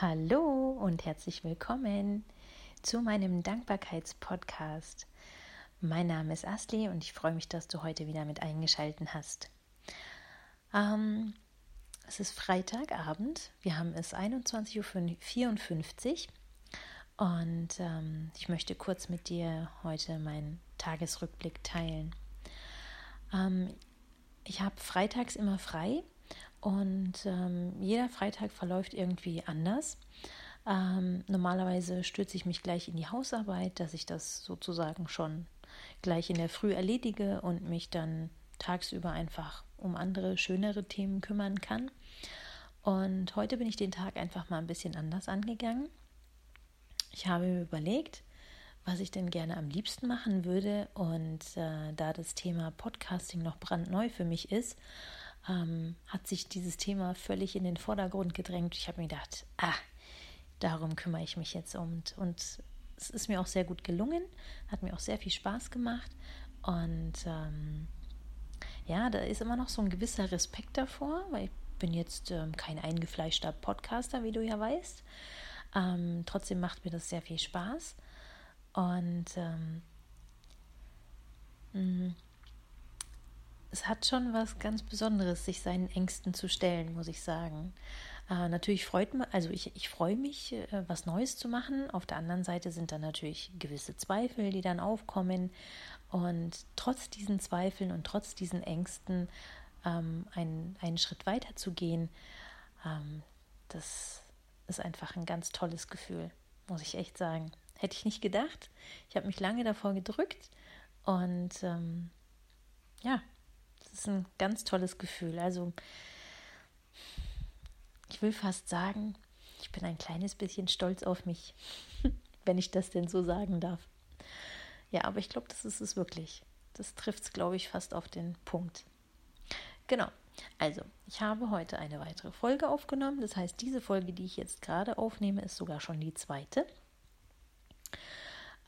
Hallo und herzlich willkommen zu meinem Dankbarkeitspodcast. Mein Name ist Asli und ich freue mich, dass du heute wieder mit eingeschaltet hast. Ähm, es ist Freitagabend, wir haben es 21.54 Uhr und ähm, ich möchte kurz mit dir heute meinen Tagesrückblick teilen. Ähm, ich habe freitags immer frei und ähm, jeder Freitag verläuft irgendwie anders. Ähm, normalerweise stürze ich mich gleich in die Hausarbeit, dass ich das sozusagen schon gleich in der Früh erledige und mich dann tagsüber einfach um andere, schönere Themen kümmern kann. Und heute bin ich den Tag einfach mal ein bisschen anders angegangen. Ich habe mir überlegt, was ich denn gerne am liebsten machen würde. Und äh, da das Thema Podcasting noch brandneu für mich ist, ähm, hat sich dieses Thema völlig in den Vordergrund gedrängt. Ich habe mir gedacht, ah, darum kümmere ich mich jetzt um. Und es ist mir auch sehr gut gelungen, hat mir auch sehr viel Spaß gemacht. Und ähm, ja, da ist immer noch so ein gewisser Respekt davor, weil ich bin jetzt ähm, kein eingefleischter Podcaster, wie du ja weißt. Ähm, trotzdem macht mir das sehr viel Spaß. Und ähm, mm, es hat schon was ganz Besonderes, sich seinen Ängsten zu stellen, muss ich sagen. Äh, natürlich freut man, also ich, ich freue mich, äh, was Neues zu machen. Auf der anderen Seite sind dann natürlich gewisse Zweifel, die dann aufkommen. Und trotz diesen Zweifeln und trotz diesen Ängsten ähm, einen, einen Schritt weiter zu gehen, ähm, das ist einfach ein ganz tolles Gefühl, muss ich echt sagen. Hätte ich nicht gedacht. Ich habe mich lange davor gedrückt und ähm, ja, das ist ein ganz tolles Gefühl. Also ich will fast sagen, ich bin ein kleines bisschen stolz auf mich, wenn ich das denn so sagen darf. Ja, aber ich glaube, das ist es wirklich. Das trifft es, glaube ich, fast auf den Punkt. Genau. Also, ich habe heute eine weitere Folge aufgenommen. Das heißt, diese Folge, die ich jetzt gerade aufnehme, ist sogar schon die zweite.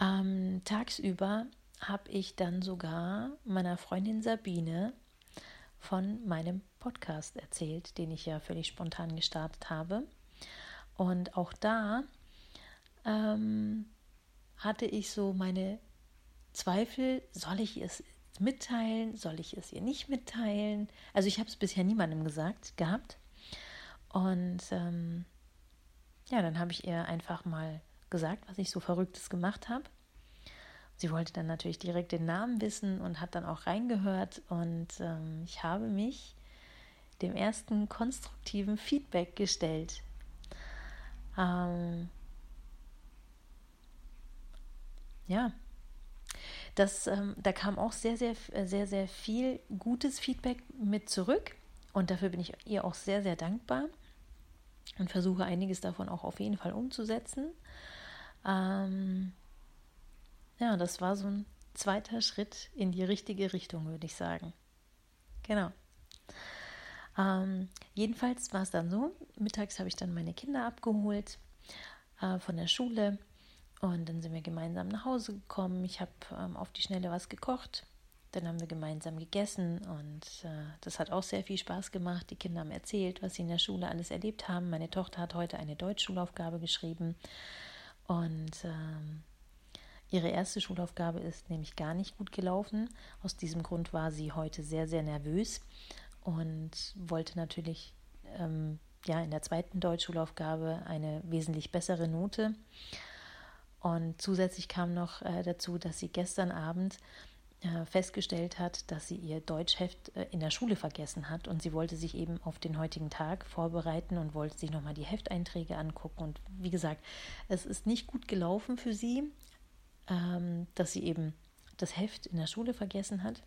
Ähm, tagsüber habe ich dann sogar meiner Freundin Sabine von meinem Podcast erzählt, den ich ja völlig spontan gestartet habe. Und auch da ähm, hatte ich so meine Zweifel, soll ich es mitteilen, soll ich es ihr nicht mitteilen? Also ich habe es bisher niemandem gesagt gehabt. Und ähm, ja, dann habe ich ihr einfach mal gesagt, was ich so Verrücktes gemacht habe. Sie wollte dann natürlich direkt den Namen wissen und hat dann auch reingehört. Und ähm, ich habe mich dem ersten konstruktiven Feedback gestellt. Ähm, ja, das, ähm, da kam auch sehr, sehr, sehr, sehr viel gutes Feedback mit zurück. Und dafür bin ich ihr auch sehr, sehr dankbar und versuche einiges davon auch auf jeden Fall umzusetzen. Ähm, ja, das war so ein zweiter Schritt in die richtige Richtung, würde ich sagen. Genau. Ähm, jedenfalls war es dann so, mittags habe ich dann meine Kinder abgeholt äh, von der Schule und dann sind wir gemeinsam nach Hause gekommen. Ich habe ähm, auf die Schnelle was gekocht. Dann haben wir gemeinsam gegessen und äh, das hat auch sehr viel Spaß gemacht. Die Kinder haben erzählt, was sie in der Schule alles erlebt haben. Meine Tochter hat heute eine Deutschschulaufgabe geschrieben und ähm, Ihre erste Schulaufgabe ist nämlich gar nicht gut gelaufen. Aus diesem Grund war sie heute sehr, sehr nervös und wollte natürlich ähm, ja, in der zweiten Deutschschulaufgabe eine wesentlich bessere Note. Und zusätzlich kam noch äh, dazu, dass sie gestern Abend äh, festgestellt hat, dass sie ihr Deutschheft äh, in der Schule vergessen hat und sie wollte sich eben auf den heutigen Tag vorbereiten und wollte sich nochmal die Hefteinträge angucken. Und wie gesagt, es ist nicht gut gelaufen für sie, ähm, dass sie eben das Heft in der Schule vergessen hat.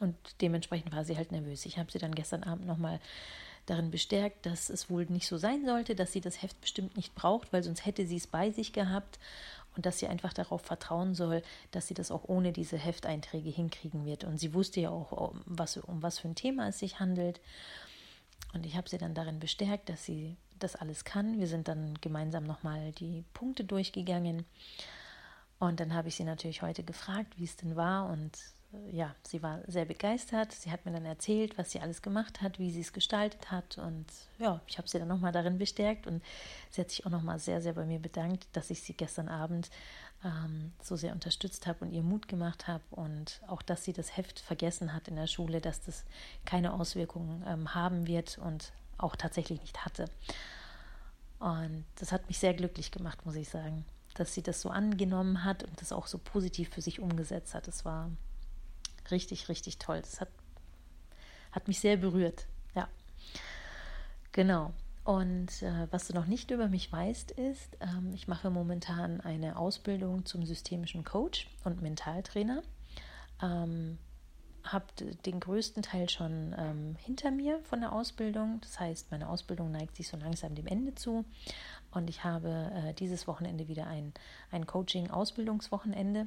Und dementsprechend war sie halt nervös. Ich habe sie dann gestern Abend nochmal darin bestärkt, dass es wohl nicht so sein sollte, dass sie das Heft bestimmt nicht braucht, weil sonst hätte sie es bei sich gehabt und dass sie einfach darauf vertrauen soll, dass sie das auch ohne diese Hefteinträge hinkriegen wird. Und sie wusste ja auch, um was, um was für ein Thema es sich handelt. Und ich habe sie dann darin bestärkt, dass sie das alles kann. Wir sind dann gemeinsam nochmal die Punkte durchgegangen. Und dann habe ich sie natürlich heute gefragt, wie es denn war. Und äh, ja, sie war sehr begeistert. Sie hat mir dann erzählt, was sie alles gemacht hat, wie sie es gestaltet hat. Und ja, ich habe sie dann nochmal darin bestärkt und sie hat sich auch nochmal sehr, sehr bei mir bedankt, dass ich sie gestern Abend ähm, so sehr unterstützt habe und ihr Mut gemacht habe und auch, dass sie das Heft vergessen hat in der Schule, dass das keine Auswirkungen ähm, haben wird und auch tatsächlich nicht hatte. Und das hat mich sehr glücklich gemacht, muss ich sagen, dass sie das so angenommen hat und das auch so positiv für sich umgesetzt hat. Das war richtig, richtig toll. Das hat, hat mich sehr berührt. Ja, genau. Und äh, was du noch nicht über mich weißt, ist, ähm, ich mache momentan eine Ausbildung zum systemischen Coach und Mentaltrainer. Ähm, habe den größten Teil schon ähm, hinter mir von der Ausbildung. Das heißt, meine Ausbildung neigt sich so langsam dem Ende zu. Und ich habe äh, dieses Wochenende wieder ein, ein Coaching-Ausbildungswochenende.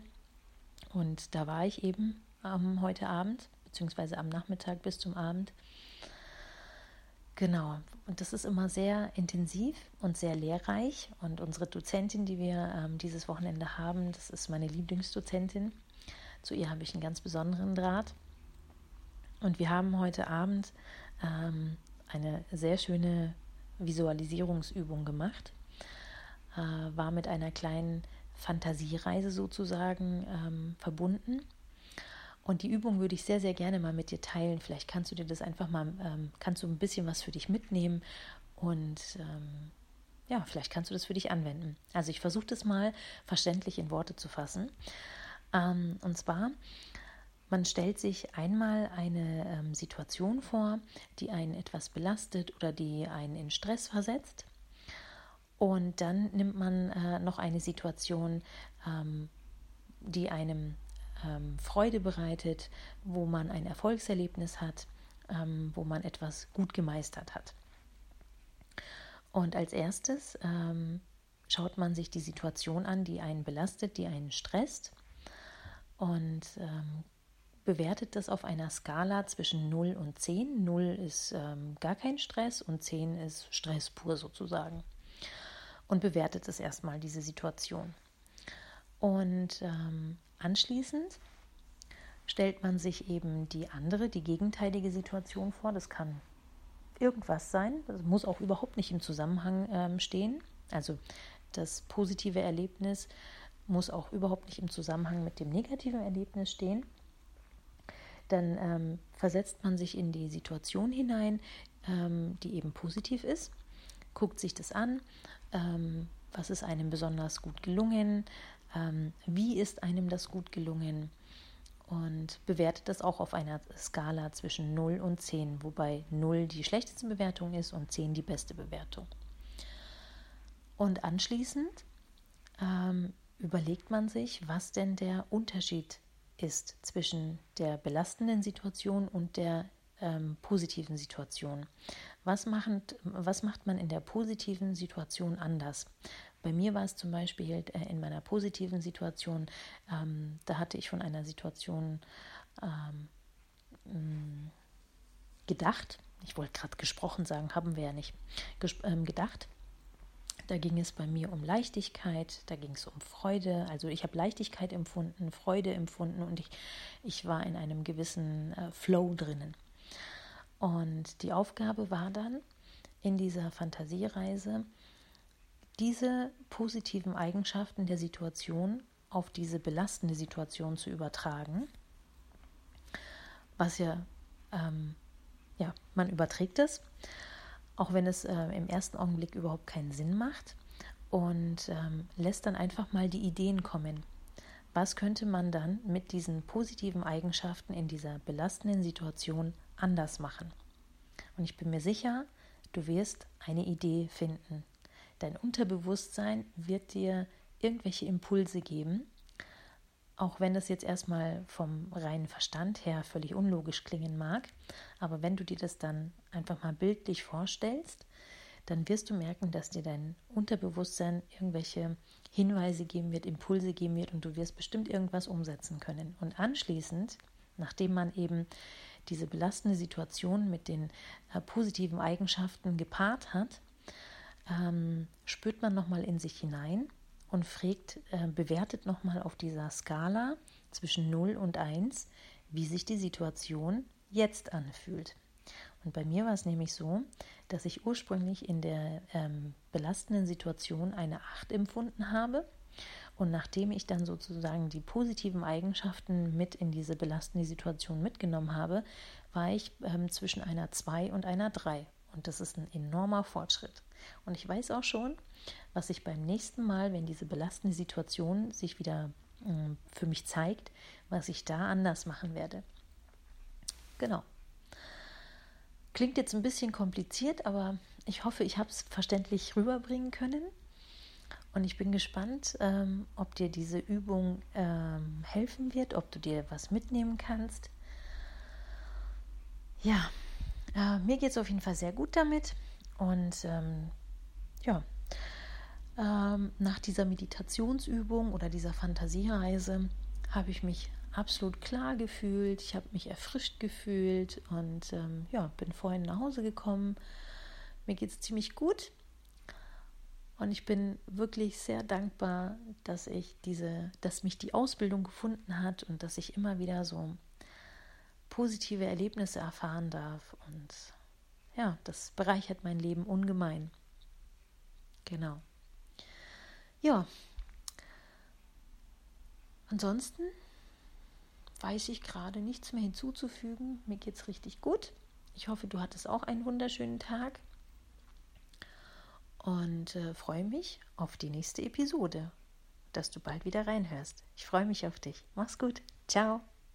Und da war ich eben ähm, heute Abend, beziehungsweise am Nachmittag bis zum Abend. Genau, und das ist immer sehr intensiv und sehr lehrreich. Und unsere Dozentin, die wir ähm, dieses Wochenende haben, das ist meine Lieblingsdozentin. Zu ihr habe ich einen ganz besonderen Draht. Und wir haben heute Abend ähm, eine sehr schöne Visualisierungsübung gemacht. Äh, war mit einer kleinen Fantasiereise sozusagen ähm, verbunden. Und die Übung würde ich sehr, sehr gerne mal mit dir teilen. Vielleicht kannst du dir das einfach mal, ähm, kannst du ein bisschen was für dich mitnehmen und ähm, ja, vielleicht kannst du das für dich anwenden. Also ich versuche das mal verständlich in Worte zu fassen. Ähm, und zwar, man stellt sich einmal eine ähm, Situation vor, die einen etwas belastet oder die einen in Stress versetzt. Und dann nimmt man äh, noch eine Situation, ähm, die einem ähm, Freude bereitet, wo man ein Erfolgserlebnis hat, ähm, wo man etwas gut gemeistert hat. Und als erstes ähm, schaut man sich die Situation an, die einen belastet, die einen stresst und ähm, bewertet das auf einer Skala zwischen 0 und 10. 0 ist ähm, gar kein Stress und 10 ist Stress pur sozusagen. Und bewertet es erstmal, diese Situation. Und ähm, Anschließend stellt man sich eben die andere, die gegenteilige Situation vor. Das kann irgendwas sein. Das muss auch überhaupt nicht im Zusammenhang ähm, stehen. Also das positive Erlebnis muss auch überhaupt nicht im Zusammenhang mit dem negativen Erlebnis stehen. Dann ähm, versetzt man sich in die Situation hinein, ähm, die eben positiv ist, guckt sich das an, ähm, was ist einem besonders gut gelungen, ähm, wie ist einem das gut gelungen und bewertet das auch auf einer Skala zwischen 0 und 10, wobei 0 die schlechteste Bewertung ist und 10 die beste Bewertung. Und anschließend ähm, überlegt man sich, was denn der Unterschied ist zwischen der belastenden Situation und der ähm, positiven Situation. Was, machen, was macht man in der positiven Situation anders? Bei mir war es zum Beispiel äh, in meiner positiven Situation, ähm, da hatte ich von einer Situation ähm, mm, gedacht, ich wollte gerade gesprochen sagen, haben wir ja nicht, ges ähm, gedacht. Da ging es bei mir um Leichtigkeit, da ging es um Freude. Also ich habe Leichtigkeit empfunden, Freude empfunden und ich, ich war in einem gewissen äh, Flow drinnen. Und die Aufgabe war dann in dieser Fantasiereise, diese positiven Eigenschaften der Situation auf diese belastende Situation zu übertragen, was ja, ähm, ja, man überträgt es, auch wenn es äh, im ersten Augenblick überhaupt keinen Sinn macht und ähm, lässt dann einfach mal die Ideen kommen. Was könnte man dann mit diesen positiven Eigenschaften in dieser belastenden Situation anders machen? Und ich bin mir sicher, du wirst eine Idee finden, Dein Unterbewusstsein wird dir irgendwelche Impulse geben, auch wenn das jetzt erstmal vom reinen Verstand her völlig unlogisch klingen mag. Aber wenn du dir das dann einfach mal bildlich vorstellst, dann wirst du merken, dass dir dein Unterbewusstsein irgendwelche Hinweise geben wird, Impulse geben wird und du wirst bestimmt irgendwas umsetzen können. Und anschließend, nachdem man eben diese belastende Situation mit den äh, positiven Eigenschaften gepaart hat, ähm, spürt man nochmal in sich hinein und fragt, äh, bewertet nochmal auf dieser Skala zwischen 0 und 1, wie sich die Situation jetzt anfühlt. Und bei mir war es nämlich so, dass ich ursprünglich in der ähm, belastenden Situation eine 8 empfunden habe. Und nachdem ich dann sozusagen die positiven Eigenschaften mit in diese belastende Situation mitgenommen habe, war ich ähm, zwischen einer 2 und einer 3. Und das ist ein enormer Fortschritt. Und ich weiß auch schon, was ich beim nächsten Mal, wenn diese belastende Situation sich wieder äh, für mich zeigt, was ich da anders machen werde. Genau. Klingt jetzt ein bisschen kompliziert, aber ich hoffe, ich habe es verständlich rüberbringen können. Und ich bin gespannt, ähm, ob dir diese Übung ähm, helfen wird, ob du dir was mitnehmen kannst. Ja, äh, mir geht es auf jeden Fall sehr gut damit. Und ähm, ja, ähm, nach dieser Meditationsübung oder dieser Fantasiereise habe ich mich absolut klar gefühlt. Ich habe mich erfrischt gefühlt und ähm, ja, bin vorhin nach Hause gekommen. Mir geht es ziemlich gut. Und ich bin wirklich sehr dankbar, dass ich diese, dass mich die Ausbildung gefunden hat und dass ich immer wieder so positive Erlebnisse erfahren darf. Und ja, das bereichert mein Leben ungemein. Genau. Ja. Ansonsten weiß ich gerade nichts mehr hinzuzufügen. Mir geht es richtig gut. Ich hoffe, du hattest auch einen wunderschönen Tag und äh, freue mich auf die nächste Episode, dass du bald wieder reinhörst. Ich freue mich auf dich. Mach's gut. Ciao.